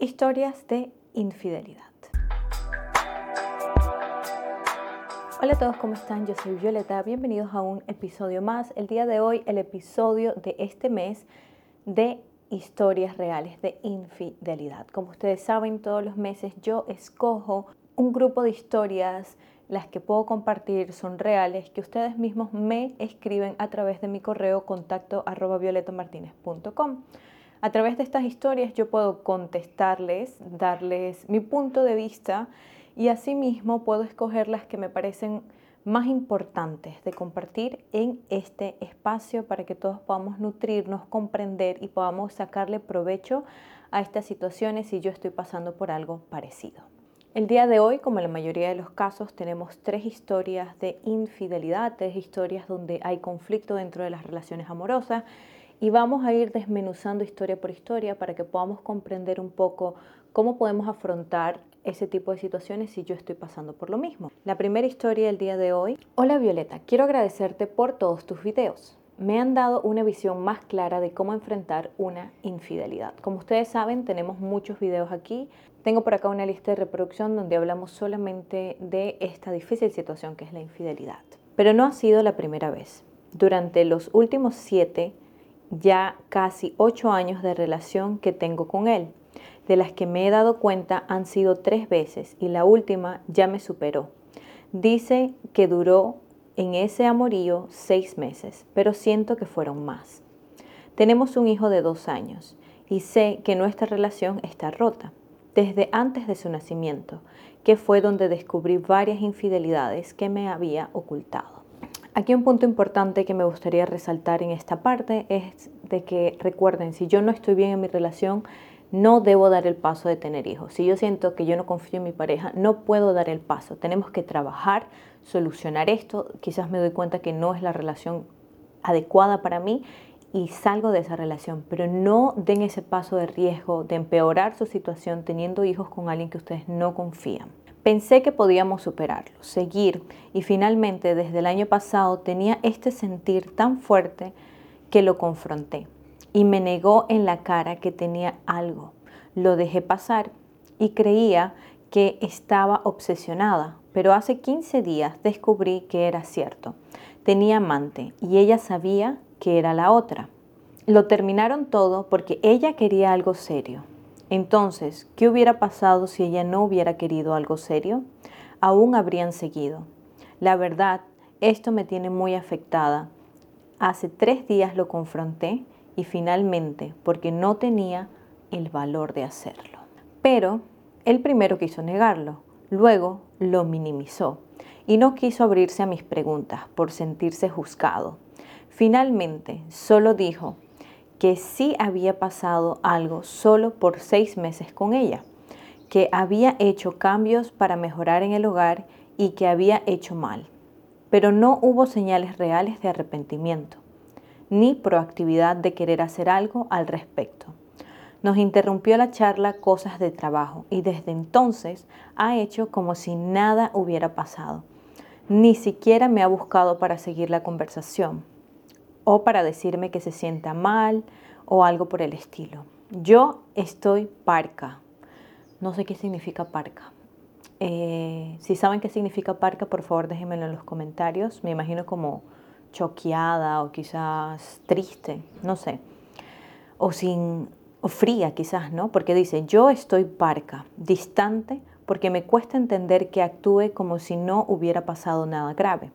Historias de infidelidad. Hola a todos, ¿cómo están? Yo soy Violeta, bienvenidos a un episodio más. El día de hoy, el episodio de este mes de historias reales de infidelidad. Como ustedes saben, todos los meses yo escojo un grupo de historias, las que puedo compartir son reales, que ustedes mismos me escriben a través de mi correo contacto arroba violetamartinez.com. A través de estas historias yo puedo contestarles, darles mi punto de vista y asimismo puedo escoger las que me parecen más importantes de compartir en este espacio para que todos podamos nutrirnos, comprender y podamos sacarle provecho a estas situaciones si yo estoy pasando por algo parecido. El día de hoy, como en la mayoría de los casos, tenemos tres historias de infidelidad, tres historias donde hay conflicto dentro de las relaciones amorosas y vamos a ir desmenuzando historia por historia para que podamos comprender un poco cómo podemos afrontar ese tipo de situaciones si yo estoy pasando por lo mismo. La primera historia del día de hoy. Hola Violeta, quiero agradecerte por todos tus videos. Me han dado una visión más clara de cómo enfrentar una infidelidad. Como ustedes saben, tenemos muchos videos aquí. Tengo por acá una lista de reproducción donde hablamos solamente de esta difícil situación que es la infidelidad. Pero no ha sido la primera vez. Durante los últimos siete ya casi ocho años de relación que tengo con él. De las que me he dado cuenta han sido tres veces y la última ya me superó. Dice que duró en ese amorío seis meses, pero siento que fueron más. Tenemos un hijo de dos años y sé que nuestra relación está rota desde antes de su nacimiento, que fue donde descubrí varias infidelidades que me había ocultado. Aquí un punto importante que me gustaría resaltar en esta parte es de que recuerden, si yo no estoy bien en mi relación, no debo dar el paso de tener hijos. Si yo siento que yo no confío en mi pareja, no puedo dar el paso. Tenemos que trabajar, solucionar esto. Quizás me doy cuenta que no es la relación adecuada para mí y salgo de esa relación, pero no den ese paso de riesgo de empeorar su situación teniendo hijos con alguien que ustedes no confían. Pensé que podíamos superarlo, seguir y finalmente desde el año pasado tenía este sentir tan fuerte que lo confronté y me negó en la cara que tenía algo. Lo dejé pasar y creía que estaba obsesionada, pero hace 15 días descubrí que era cierto. Tenía amante y ella sabía que era la otra. Lo terminaron todo porque ella quería algo serio entonces, ¿qué hubiera pasado si ella no hubiera querido algo serio? Aún habrían seguido. La verdad, esto me tiene muy afectada. Hace tres días lo confronté y finalmente, porque no tenía el valor de hacerlo. Pero él primero quiso negarlo, luego lo minimizó y no quiso abrirse a mis preguntas por sentirse juzgado. Finalmente, solo dijo, que sí había pasado algo solo por seis meses con ella, que había hecho cambios para mejorar en el hogar y que había hecho mal. Pero no hubo señales reales de arrepentimiento, ni proactividad de querer hacer algo al respecto. Nos interrumpió la charla cosas de trabajo y desde entonces ha hecho como si nada hubiera pasado. Ni siquiera me ha buscado para seguir la conversación o para decirme que se sienta mal o algo por el estilo. Yo estoy parca. No sé qué significa parca. Eh, si saben qué significa parca, por favor déjenmelo en los comentarios. Me imagino como choqueada o quizás triste, no sé. O sin o fría quizás, ¿no? Porque dice, "Yo estoy parca, distante, porque me cuesta entender que actúe como si no hubiera pasado nada grave,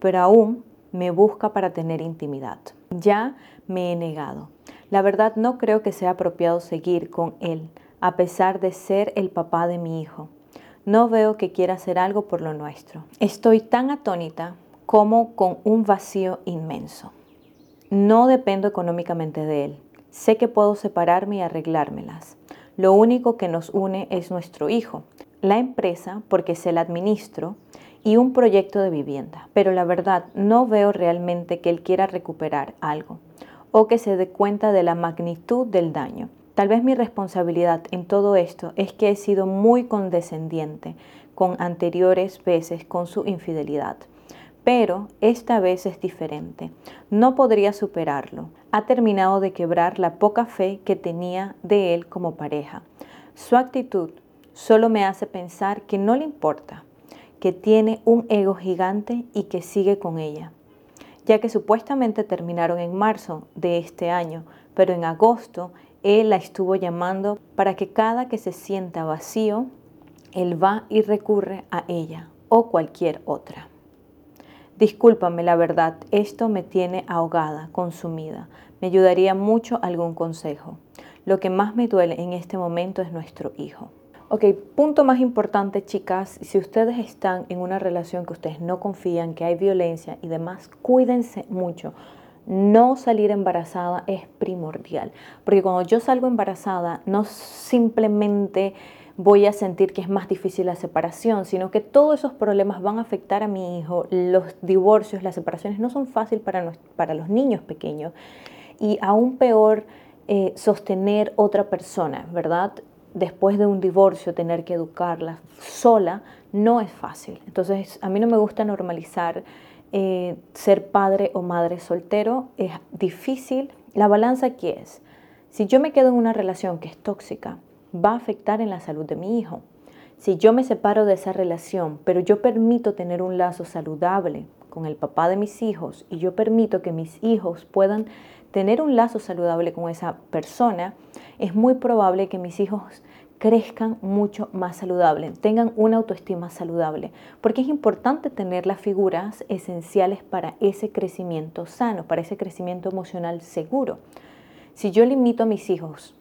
pero aún me busca para tener intimidad. Ya me he negado. La verdad no creo que sea apropiado seguir con él, a pesar de ser el papá de mi hijo. No veo que quiera hacer algo por lo nuestro. Estoy tan atónita como con un vacío inmenso. No dependo económicamente de él. Sé que puedo separarme y arreglármelas. Lo único que nos une es nuestro hijo, la empresa porque se la administro y un proyecto de vivienda. Pero la verdad, no veo realmente que él quiera recuperar algo o que se dé cuenta de la magnitud del daño. Tal vez mi responsabilidad en todo esto es que he sido muy condescendiente con anteriores veces con su infidelidad. Pero esta vez es diferente. No podría superarlo. Ha terminado de quebrar la poca fe que tenía de él como pareja. Su actitud solo me hace pensar que no le importa, que tiene un ego gigante y que sigue con ella, ya que supuestamente terminaron en marzo de este año, pero en agosto él la estuvo llamando para que cada que se sienta vacío, él va y recurre a ella o cualquier otra. Discúlpame, la verdad, esto me tiene ahogada, consumida. Me ayudaría mucho algún consejo. Lo que más me duele en este momento es nuestro hijo. Ok, punto más importante, chicas, si ustedes están en una relación que ustedes no confían, que hay violencia y demás, cuídense mucho. No salir embarazada es primordial, porque cuando yo salgo embarazada, no simplemente voy a sentir que es más difícil la separación, sino que todos esos problemas van a afectar a mi hijo. Los divorcios, las separaciones no son fáciles para, para los niños pequeños y aún peor eh, sostener otra persona, ¿verdad? Después de un divorcio tener que educarla sola no es fácil. Entonces a mí no me gusta normalizar eh, ser padre o madre soltero, es difícil. La balanza aquí es, si yo me quedo en una relación que es tóxica, va a afectar en la salud de mi hijo. Si yo me separo de esa relación, pero yo permito tener un lazo saludable con el papá de mis hijos y yo permito que mis hijos puedan tener un lazo saludable con esa persona, es muy probable que mis hijos crezcan mucho más saludable, tengan una autoestima saludable, porque es importante tener las figuras esenciales para ese crecimiento sano, para ese crecimiento emocional seguro. Si yo limito a mis hijos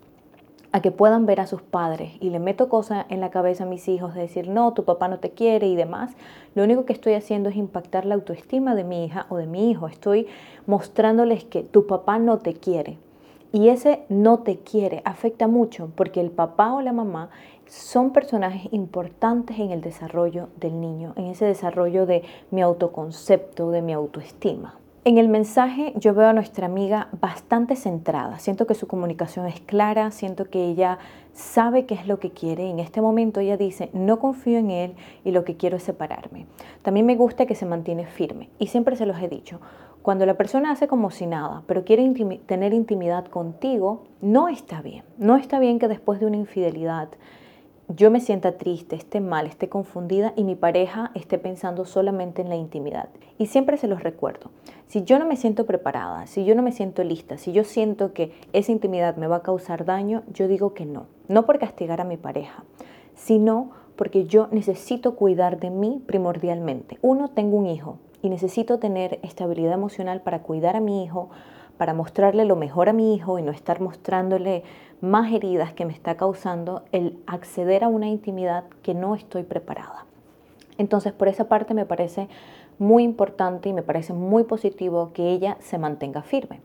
a que puedan ver a sus padres y le meto cosas en la cabeza a mis hijos de decir, no, tu papá no te quiere y demás, lo único que estoy haciendo es impactar la autoestima de mi hija o de mi hijo. Estoy mostrándoles que tu papá no te quiere. Y ese no te quiere afecta mucho porque el papá o la mamá son personajes importantes en el desarrollo del niño, en ese desarrollo de mi autoconcepto, de mi autoestima. En el mensaje yo veo a nuestra amiga bastante centrada, siento que su comunicación es clara, siento que ella sabe qué es lo que quiere. En este momento ella dice, no confío en él y lo que quiero es separarme. También me gusta que se mantiene firme y siempre se los he dicho, cuando la persona hace como si nada, pero quiere tener intimidad contigo, no está bien. No está bien que después de una infidelidad yo me sienta triste, esté mal, esté confundida y mi pareja esté pensando solamente en la intimidad. Y siempre se los recuerdo, si yo no me siento preparada, si yo no me siento lista, si yo siento que esa intimidad me va a causar daño, yo digo que no. No por castigar a mi pareja, sino porque yo necesito cuidar de mí primordialmente. Uno, tengo un hijo y necesito tener estabilidad emocional para cuidar a mi hijo, para mostrarle lo mejor a mi hijo y no estar mostrándole más heridas que me está causando el acceder a una intimidad que no estoy preparada. Entonces, por esa parte me parece muy importante y me parece muy positivo que ella se mantenga firme.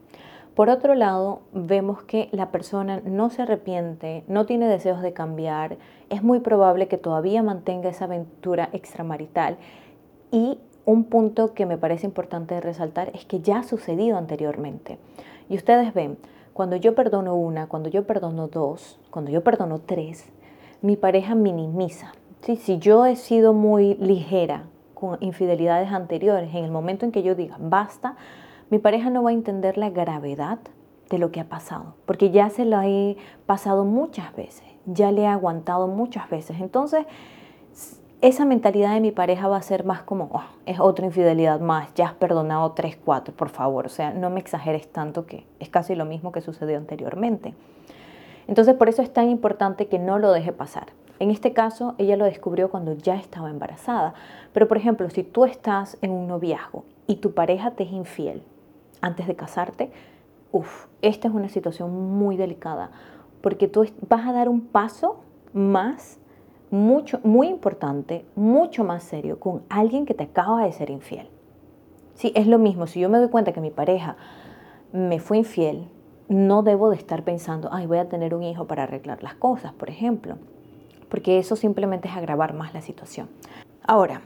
Por otro lado, vemos que la persona no se arrepiente, no tiene deseos de cambiar, es muy probable que todavía mantenga esa aventura extramarital y un punto que me parece importante resaltar es que ya ha sucedido anteriormente. Y ustedes ven, cuando yo perdono una, cuando yo perdono dos, cuando yo perdono tres, mi pareja minimiza. Si yo he sido muy ligera con infidelidades anteriores, en el momento en que yo diga basta, mi pareja no va a entender la gravedad de lo que ha pasado, porque ya se lo he pasado muchas veces, ya le he aguantado muchas veces. Entonces, esa mentalidad de mi pareja va a ser más como, oh, es otra infidelidad más, ya has perdonado tres, cuatro, por favor. O sea, no me exageres tanto que es casi lo mismo que sucedió anteriormente. Entonces, por eso es tan importante que no lo deje pasar. En este caso, ella lo descubrió cuando ya estaba embarazada. Pero, por ejemplo, si tú estás en un noviazgo y tu pareja te es infiel antes de casarte, uff, esta es una situación muy delicada, porque tú vas a dar un paso más mucho, muy importante, mucho más serio con alguien que te acaba de ser infiel. Sí, es lo mismo. Si yo me doy cuenta que mi pareja me fue infiel, no debo de estar pensando, ay, voy a tener un hijo para arreglar las cosas, por ejemplo, porque eso simplemente es agravar más la situación. Ahora,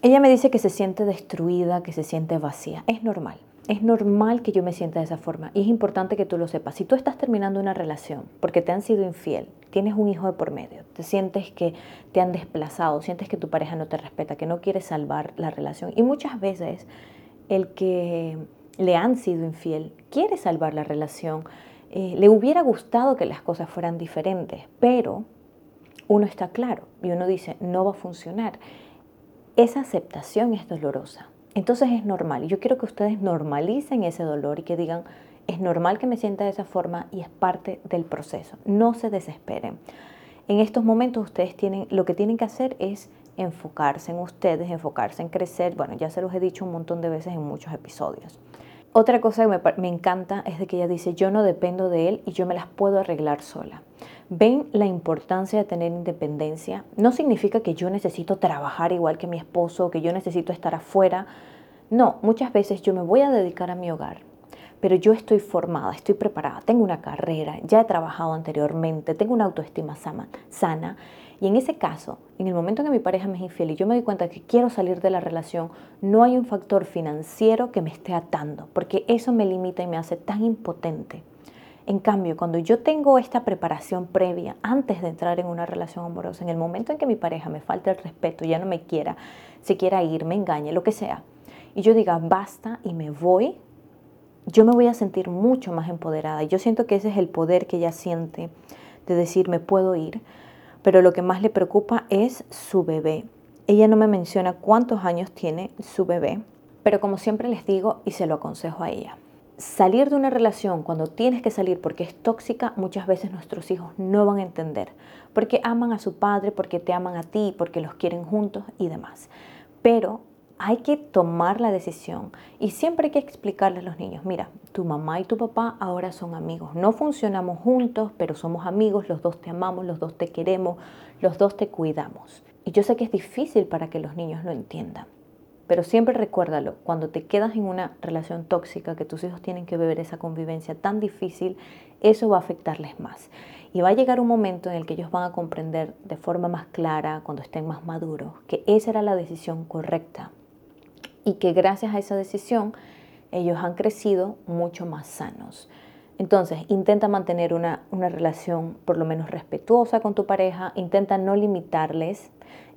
ella me dice que se siente destruida, que se siente vacía. Es normal. Es normal que yo me sienta de esa forma y es importante que tú lo sepas. Si tú estás terminando una relación porque te han sido infiel, tienes un hijo de por medio, te sientes que te han desplazado, sientes que tu pareja no te respeta, que no quiere salvar la relación y muchas veces el que le han sido infiel quiere salvar la relación, eh, le hubiera gustado que las cosas fueran diferentes, pero uno está claro y uno dice, no va a funcionar. Esa aceptación es dolorosa. Entonces es normal. Yo quiero que ustedes normalicen ese dolor y que digan, es normal que me sienta de esa forma y es parte del proceso. No se desesperen. En estos momentos ustedes tienen, lo que tienen que hacer es enfocarse en ustedes, enfocarse en crecer. Bueno, ya se los he dicho un montón de veces en muchos episodios. Otra cosa que me, encanta es de que ella dice, yo no dependo de él y yo me las puedo arreglar sola. ¿Ven la importancia de tener independencia? No significa que yo necesito trabajar igual que mi esposo, que yo necesito estar afuera. No, muchas veces yo me voy a dedicar a mi hogar, pero yo estoy formada, estoy preparada, tengo una carrera, ya he trabajado anteriormente, tengo una autoestima sana. Y en ese caso, en el momento que mi pareja me es infiel y yo me doy cuenta que quiero salir de la relación, no hay un factor financiero que me esté atando, porque eso me limita y me hace tan impotente. En cambio, cuando yo tengo esta preparación previa antes de entrar en una relación amorosa, en el momento en que mi pareja me falta el respeto, ya no me quiera, se quiera ir, me engañe, lo que sea, y yo diga basta y me voy, yo me voy a sentir mucho más empoderada. Yo siento que ese es el poder que ella siente de decir me puedo ir, pero lo que más le preocupa es su bebé. Ella no me menciona cuántos años tiene su bebé, pero como siempre les digo y se lo aconsejo a ella. Salir de una relación cuando tienes que salir porque es tóxica, muchas veces nuestros hijos no van a entender, porque aman a su padre, porque te aman a ti, porque los quieren juntos y demás. Pero hay que tomar la decisión y siempre hay que explicarle a los niños, mira, tu mamá y tu papá ahora son amigos, no funcionamos juntos, pero somos amigos, los dos te amamos, los dos te queremos, los dos te cuidamos. Y yo sé que es difícil para que los niños lo entiendan, pero siempre recuérdalo, cuando te quedas en una relación tóxica, que tus hijos tienen que beber esa convivencia tan difícil, eso va a afectarles más. Y va a llegar un momento en el que ellos van a comprender de forma más clara, cuando estén más maduros, que esa era la decisión correcta y que gracias a esa decisión ellos han crecido mucho más sanos. Entonces, intenta mantener una, relación por lo menos respetuosa con tu pareja, intenta no limitarles,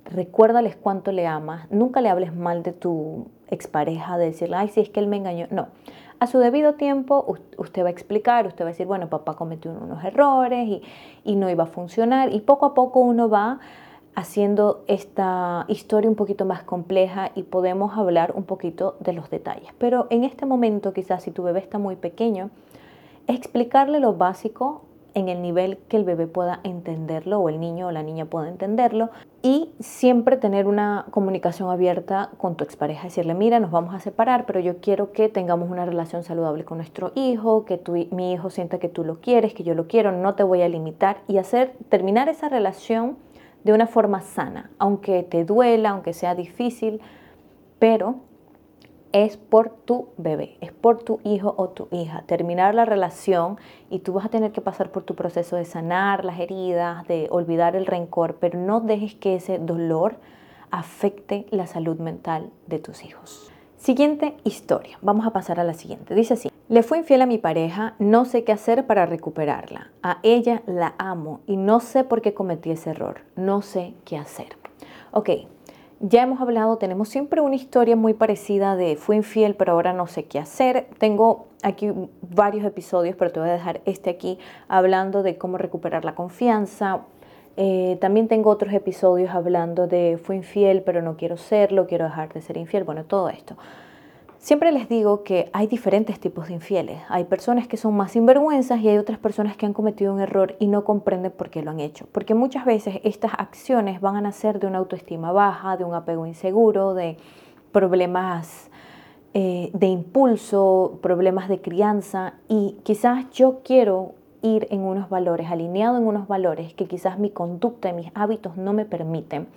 recuérdales cuánto le amas, nunca le hables mal de tu expareja, de decirle, ay, si es que él me engañó. No, a su debido tiempo usted va a explicar, usted va a decir, bueno, papá cometió unos errores y, y no iba a funcionar y poco a poco uno va haciendo esta historia un poquito más compleja y podemos hablar un poquito de los detalles. Pero en este momento, quizás si tu bebé está muy pequeño, explicarle lo básico en el nivel que el bebé pueda entenderlo o el niño o la niña pueda entenderlo y siempre tener una comunicación abierta con tu expareja, decirle, mira, nos vamos a separar, pero yo quiero que tengamos una relación saludable con nuestro hijo, que tu, mi hijo sienta que tú lo quieres, que yo lo quiero, no te voy a limitar y hacer terminar esa relación de una forma sana, aunque te duela, aunque sea difícil, pero es por tu bebé, es por tu hijo o tu hija. Terminar la relación y tú vas a tener que pasar por tu proceso de sanar las heridas, de olvidar el rencor, pero no dejes que ese dolor afecte la salud mental de tus hijos. Siguiente historia. Vamos a pasar a la siguiente. Dice así. Le fui infiel a mi pareja, no sé qué hacer para recuperarla. A ella la amo y no sé por qué cometí ese error. No sé qué hacer. Ok, ya hemos hablado, tenemos siempre una historia muy parecida de fui infiel, pero ahora no sé qué hacer. Tengo aquí varios episodios, pero te voy a dejar este aquí hablando de cómo recuperar la confianza, eh, también tengo otros episodios hablando de fui infiel, pero no quiero serlo, quiero dejar de ser infiel, bueno, todo esto. Siempre les digo que hay diferentes tipos de infieles. Hay personas que son más sinvergüenzas y hay otras personas que han cometido un error y no comprenden por qué lo han hecho. Porque muchas veces estas acciones van a nacer de una autoestima baja, de un apego inseguro, de problemas eh, de impulso, problemas de crianza y quizás yo quiero ir en unos valores, alineado en unos valores que quizás mi conducta y mis hábitos no me permiten.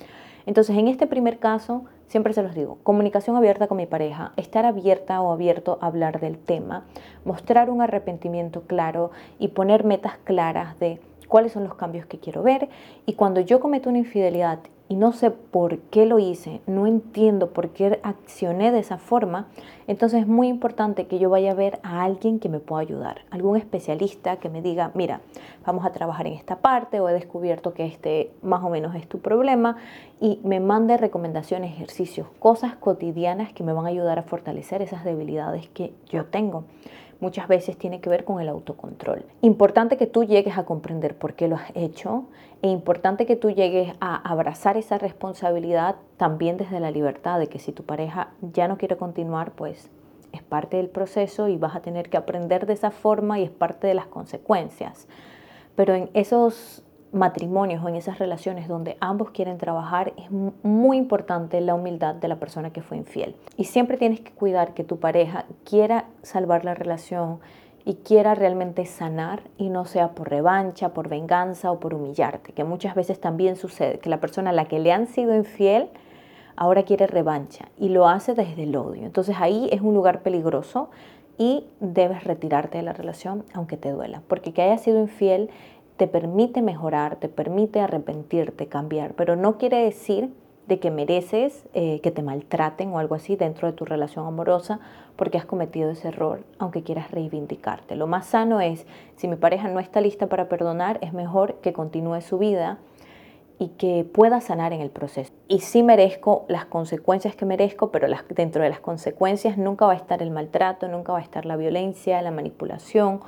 Entonces, en este primer caso, siempre se los digo, comunicación abierta con mi pareja, estar abierta o abierto a hablar del tema, mostrar un arrepentimiento claro y poner metas claras de cuáles son los cambios que quiero ver. Y cuando yo cometo una infidelidad y no sé por qué lo hice, no entiendo por qué accioné de esa forma, entonces es muy importante que yo vaya a ver a alguien que me pueda ayudar, algún especialista que me diga, mira, vamos a trabajar en esta parte o he descubierto que este más o menos es tu problema y me mande recomendaciones, ejercicios, cosas cotidianas que me van a ayudar a fortalecer esas debilidades que yo tengo. Muchas veces tiene que ver con el autocontrol. Importante que tú llegues a comprender por qué lo has hecho e importante que tú llegues a abrazar esa responsabilidad también desde la libertad de que si tu pareja ya no quiere continuar, pues es parte del proceso y vas a tener que aprender de esa forma y es parte de las consecuencias. Pero en esos matrimonios o en esas relaciones donde ambos quieren trabajar, es muy importante la humildad de la persona que fue infiel. Y siempre tienes que cuidar que tu pareja quiera salvar la relación y quiera realmente sanar y no sea por revancha, por venganza o por humillarte, que muchas veces también sucede, que la persona a la que le han sido infiel ahora quiere revancha y lo hace desde el odio. Entonces ahí es un lugar peligroso y debes retirarte de la relación aunque te duela, porque que haya sido infiel te permite mejorar, te permite arrepentirte, cambiar, pero no quiere decir de que mereces eh, que te maltraten o algo así dentro de tu relación amorosa porque has cometido ese error, aunque quieras reivindicarte. Lo más sano es, si mi pareja no está lista para perdonar, es mejor que continúe su vida y que pueda sanar en el proceso. Y sí merezco las consecuencias que merezco, pero dentro de las consecuencias nunca va a estar el maltrato, nunca va a estar la violencia, la manipulación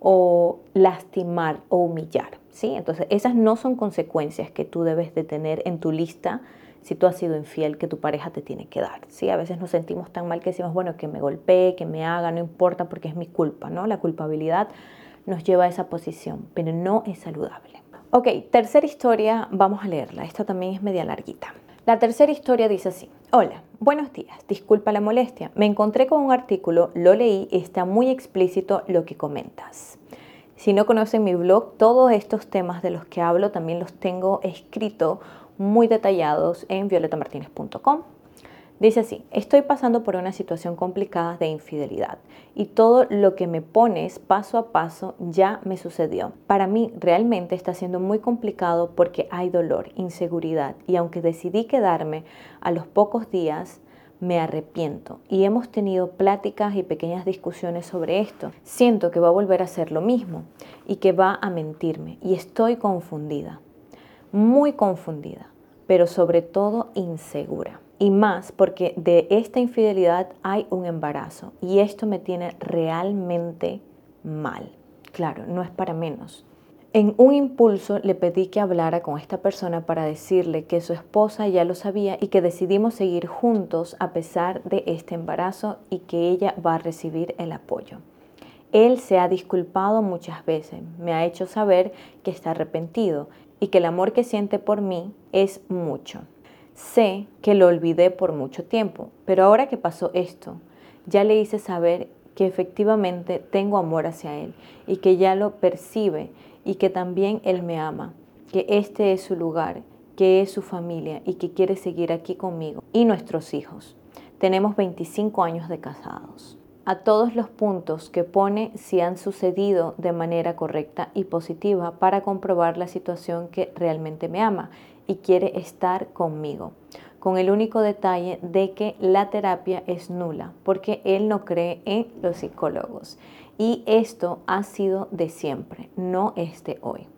o lastimar o humillar. ¿sí? Entonces, esas no son consecuencias que tú debes de tener en tu lista si tú has sido infiel que tu pareja te tiene que dar. ¿sí? A veces nos sentimos tan mal que decimos, bueno, que me golpee, que me haga, no importa porque es mi culpa. ¿no? La culpabilidad nos lleva a esa posición, pero no es saludable. Ok, tercera historia, vamos a leerla. Esta también es media larguita. La tercera historia dice así. Hola, buenos días, disculpa la molestia. Me encontré con un artículo, lo leí y está muy explícito lo que comentas. Si no conocen mi blog, todos estos temas de los que hablo también los tengo escrito muy detallados en violetamartinez.com. Dice así, estoy pasando por una situación complicada de infidelidad y todo lo que me pones paso a paso ya me sucedió. Para mí realmente está siendo muy complicado porque hay dolor, inseguridad y aunque decidí quedarme a los pocos días, me arrepiento y hemos tenido pláticas y pequeñas discusiones sobre esto. Siento que va a volver a hacer lo mismo y que va a mentirme y estoy confundida, muy confundida, pero sobre todo insegura y más porque de esta infidelidad hay un embarazo y esto me tiene realmente mal. Claro, no es para menos. En un impulso le pedí que hablara con esta persona para decirle que su esposa ya lo sabía y que decidimos seguir juntos a pesar de este embarazo y que ella va a recibir el apoyo. Él se ha disculpado muchas veces, me ha hecho saber que está arrepentido y que el amor que siente por mí es mucho. Sé que lo olvidé por mucho tiempo, pero ahora que pasó esto, ya le hice saber que efectivamente tengo amor hacia él y que ya lo percibe y que también él me ama, que este es su lugar, que es su familia y que quiere seguir aquí conmigo y nuestros hijos. Tenemos 25 años de casados. A todos los puntos que pone si han sucedido de manera correcta y positiva para comprobar la situación que realmente me ama y quiere estar conmigo, con el único detalle de que la terapia es nula, porque él no cree en los psicólogos. Y esto ha sido de siempre, no es de hoy.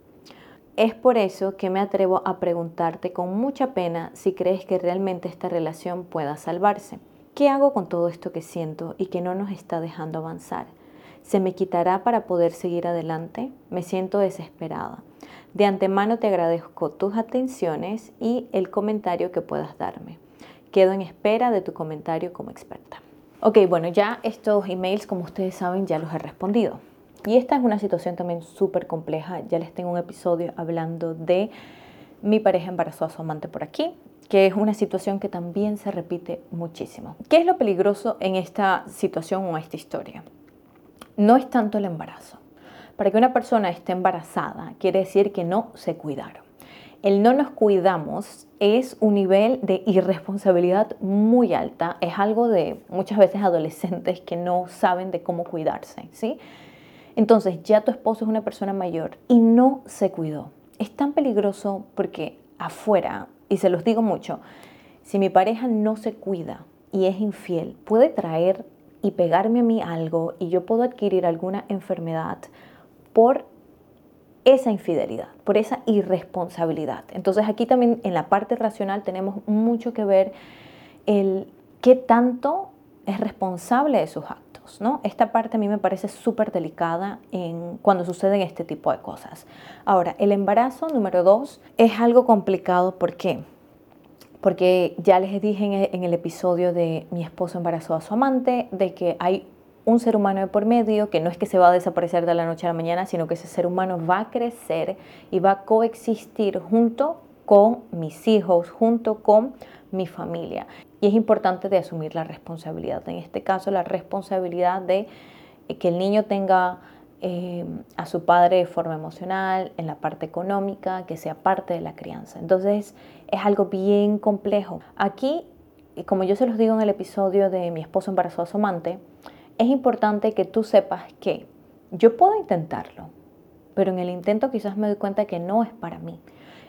Es por eso que me atrevo a preguntarte con mucha pena si crees que realmente esta relación pueda salvarse. ¿Qué hago con todo esto que siento y que no nos está dejando avanzar? ¿Se me quitará para poder seguir adelante? Me siento desesperada. De antemano te agradezco tus atenciones y el comentario que puedas darme. Quedo en espera de tu comentario como experta. Ok, bueno, ya estos emails, como ustedes saben, ya los he respondido. Y esta es una situación también súper compleja. Ya les tengo un episodio hablando de mi pareja embarazó a su amante por aquí, que es una situación que también se repite muchísimo. ¿Qué es lo peligroso en esta situación o esta historia? No es tanto el embarazo. Para que una persona esté embarazada quiere decir que no se cuidaron. El no nos cuidamos es un nivel de irresponsabilidad muy alta. Es algo de muchas veces adolescentes que no saben de cómo cuidarse, ¿sí? Entonces ya tu esposo es una persona mayor y no se cuidó. Es tan peligroso porque afuera, y se los digo mucho, si mi pareja no se cuida y es infiel, puede traer y pegarme a mí algo y yo puedo adquirir alguna enfermedad por esa infidelidad, por esa irresponsabilidad. Entonces aquí también en la parte racional tenemos mucho que ver el qué tanto es responsable de sus actos. ¿no? Esta parte a mí me parece súper delicada cuando suceden este tipo de cosas. Ahora, el embarazo número dos es algo complicado, ¿por qué? Porque ya les dije en el, en el episodio de mi esposo embarazó a su amante, de que hay un ser humano de por medio, que no es que se va a desaparecer de la noche a la mañana, sino que ese ser humano va a crecer y va a coexistir junto con mis hijos, junto con mi familia. Y es importante de asumir la responsabilidad. En este caso, la responsabilidad de eh, que el niño tenga eh, a su padre de forma emocional, en la parte económica, que sea parte de la crianza. Entonces, es algo bien complejo. Aquí, como yo se los digo en el episodio de mi esposo embarazó a su amante, es importante que tú sepas que yo puedo intentarlo, pero en el intento quizás me doy cuenta que no es para mí.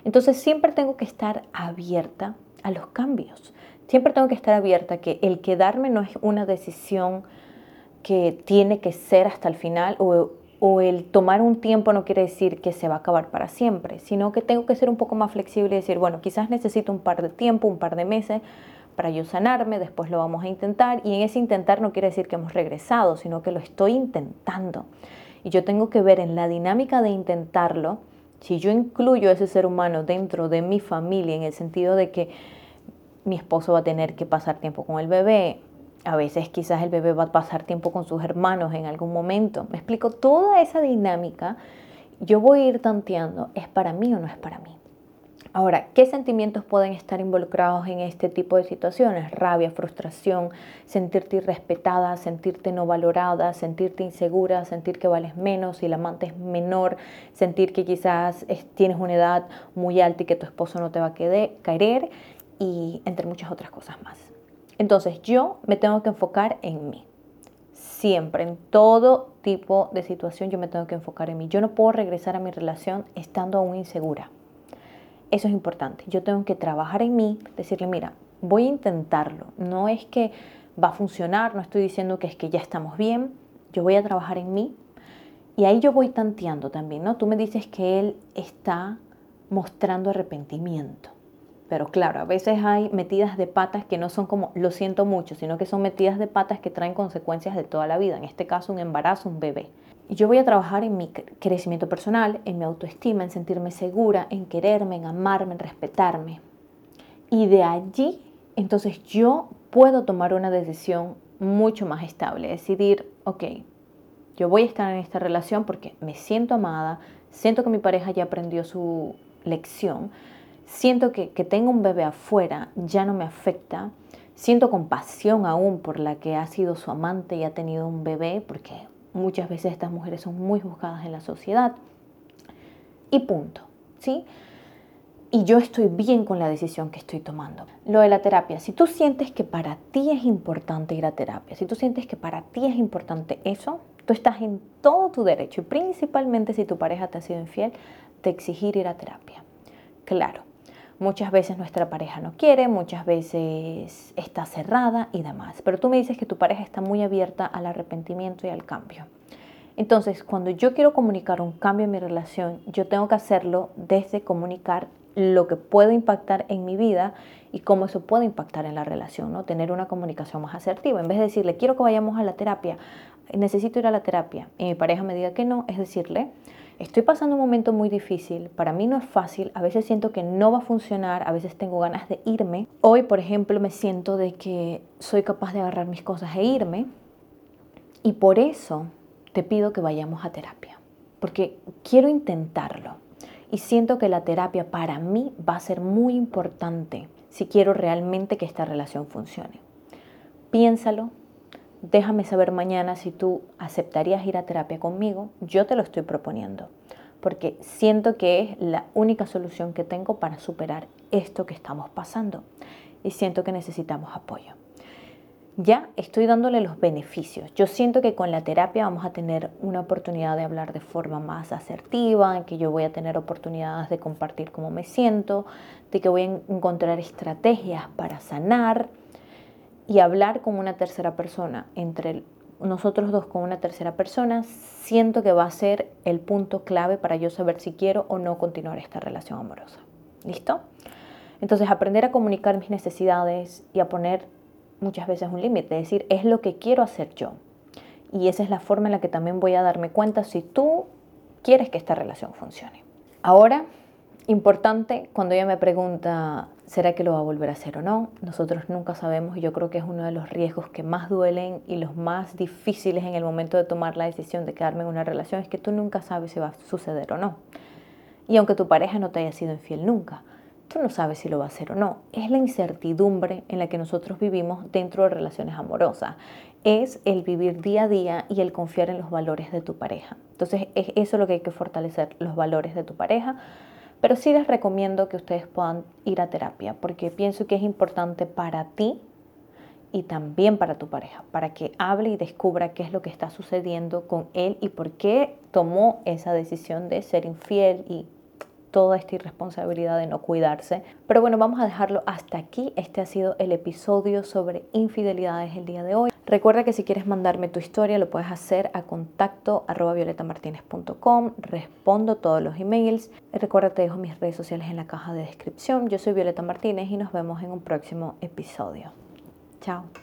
Entonces siempre tengo que estar abierta a los cambios. Siempre tengo que estar abierta que el quedarme no es una decisión que tiene que ser hasta el final o, el tomar un tiempo no quiere decir que se va a acabar para siempre, sino que tengo que ser un poco más flexible y decir, bueno, quizás necesito un par de tiempo, un par de meses para yo sanarme, después lo vamos a intentar y en ese intentar no quiere decir que hemos regresado, sino que lo estoy intentando. Y yo tengo que ver en la dinámica de intentarlo, si yo incluyo a ese ser humano dentro de mi familia, en el sentido de que mi esposo va a tener que pasar tiempo con el bebé, a veces quizás el bebé va a pasar tiempo con sus hermanos en algún momento. Me explico, toda esa dinámica yo voy a ir tanteando, ¿es para mí o no es para mí? Ahora, ¿qué sentimientos pueden estar involucrados en este tipo de situaciones? Rabia, frustración, sentirte irrespetada, sentirte no valorada, sentirte insegura, sentir que vales menos si el amante es menor, sentir que quizás tienes una edad muy alta y que tu esposo no te va a querer y entre muchas otras cosas más. Entonces yo me tengo que enfocar en mí. Siempre, en todo tipo de situación yo me tengo que enfocar en mí. Yo no puedo regresar a mi relación estando aún insegura eso es importante. Yo tengo que trabajar en mí, decirle, mira, voy a intentarlo. No es que va a funcionar, no estoy diciendo que es que ya estamos bien. Yo voy a trabajar en mí. Y ahí yo voy tanteando también, ¿no? Tú me dices que él está mostrando arrepentimiento. Pero claro, a veces hay metidas de patas que no son como, lo siento mucho, sino que son metidas de patas que traen consecuencias de toda la vida. En este caso, un embarazo, un bebé yo voy a trabajar en mi crecimiento personal, en mi autoestima, en sentirme segura, en quererme, en amarme, en respetarme. Y de allí, entonces yo puedo tomar una decisión mucho más estable, decidir, ok, yo voy a estar en esta relación porque me siento amada, siento que mi pareja ya aprendió su lección, siento que, que tengo un bebé afuera, ya no me afecta, siento compasión aún por la que ha sido su amante y ha tenido un bebé, porque Muchas veces estas mujeres son muy juzgadas en la sociedad. Y punto, ¿sí? Y yo estoy bien con la decisión que estoy tomando. Lo de la terapia, si tú sientes que para ti es importante ir a terapia, si tú sientes que para ti es importante eso, tú estás en todo tu derecho y principalmente si tu pareja te ha sido infiel, de exigir ir a terapia. Claro, Muchas veces nuestra pareja no quiere, muchas veces está cerrada y demás. Pero tú me dices que tu pareja está muy abierta al arrepentimiento y al cambio. Entonces, cuando yo quiero comunicar un cambio en mi relación, yo tengo que hacerlo desde comunicar lo que puede impactar en mi vida y cómo eso puede impactar en la relación, ¿no? Tener una comunicación más asertiva. En vez de decirle, quiero que vayamos a la terapia, necesito ir a la terapia, y mi pareja me diga que no, es decirle, estoy pasando un momento muy difícil, para mí no es fácil, a veces siento que no va a funcionar, a veces tengo ganas de irme. Hoy, por ejemplo, me siento de que soy capaz de agarrar mis cosas e irme. Y por eso te pido que vayamos a terapia, porque quiero intentarlo. Y siento que la terapia para mí va a ser muy importante si quiero realmente que esta relación funcione. Piénsalo, déjame saber mañana si tú aceptarías ir a terapia conmigo. Yo te lo estoy proponiendo, porque siento que es la única solución que tengo para superar esto que estamos pasando y siento que necesitamos apoyo. Ya estoy dándole los beneficios. Yo siento que con la terapia vamos a tener una oportunidad de hablar de forma más asertiva, que yo voy a tener oportunidades de compartir cómo me siento, de que voy a encontrar estrategias para sanar, y hablar con una tercera persona, entre nosotros dos con una tercera persona, siento que va a ser el punto clave para yo saber si quiero o no continuar esta relación amorosa. ¿Listo? Entonces, aprender a comunicar mis necesidades y a poner muchas veces un límite, decir, es lo que quiero hacer yo. Y esa es la forma en la que también voy a darme cuenta si tú quieres que esta relación funcione. Ahora, importante, cuando ella me pregunta, ¿será que lo va a volver a hacer o no? Nosotros nunca sabemos y yo creo que es uno de los riesgos que más duelen y los más difíciles en el momento de tomar la decisión de quedarme en una relación, es que tú nunca sabes si va a suceder o no. Y aunque tu pareja no te haya sido infiel nunca, tú no sabes si lo va a hacer o no. Es la incertidumbre en la que nosotros vivimos dentro de relaciones amorosas. Es el vivir día a día y el confiar en los valores de tu pareja. Entonces, es eso lo que hay que fortalecer, los valores de tu pareja. Pero sí les recomiendo que ustedes puedan ir a terapia, porque pienso que es importante para ti y también para tu pareja, para que hable y descubra qué es lo que está sucediendo con él y por qué tomó esa decisión de ser infiel y toda esta irresponsabilidad de no cuidarse. Pero bueno, vamos a dejarlo hasta aquí. Este ha sido el episodio sobre infidelidades el día de hoy. Recuerda que si quieres mandarme tu historia lo puedes hacer a contacto arroba. Respondo todos los emails. Recuerda te dejo mis redes sociales en la caja de descripción. Yo soy Violeta Martínez y nos vemos en un próximo episodio. Chao.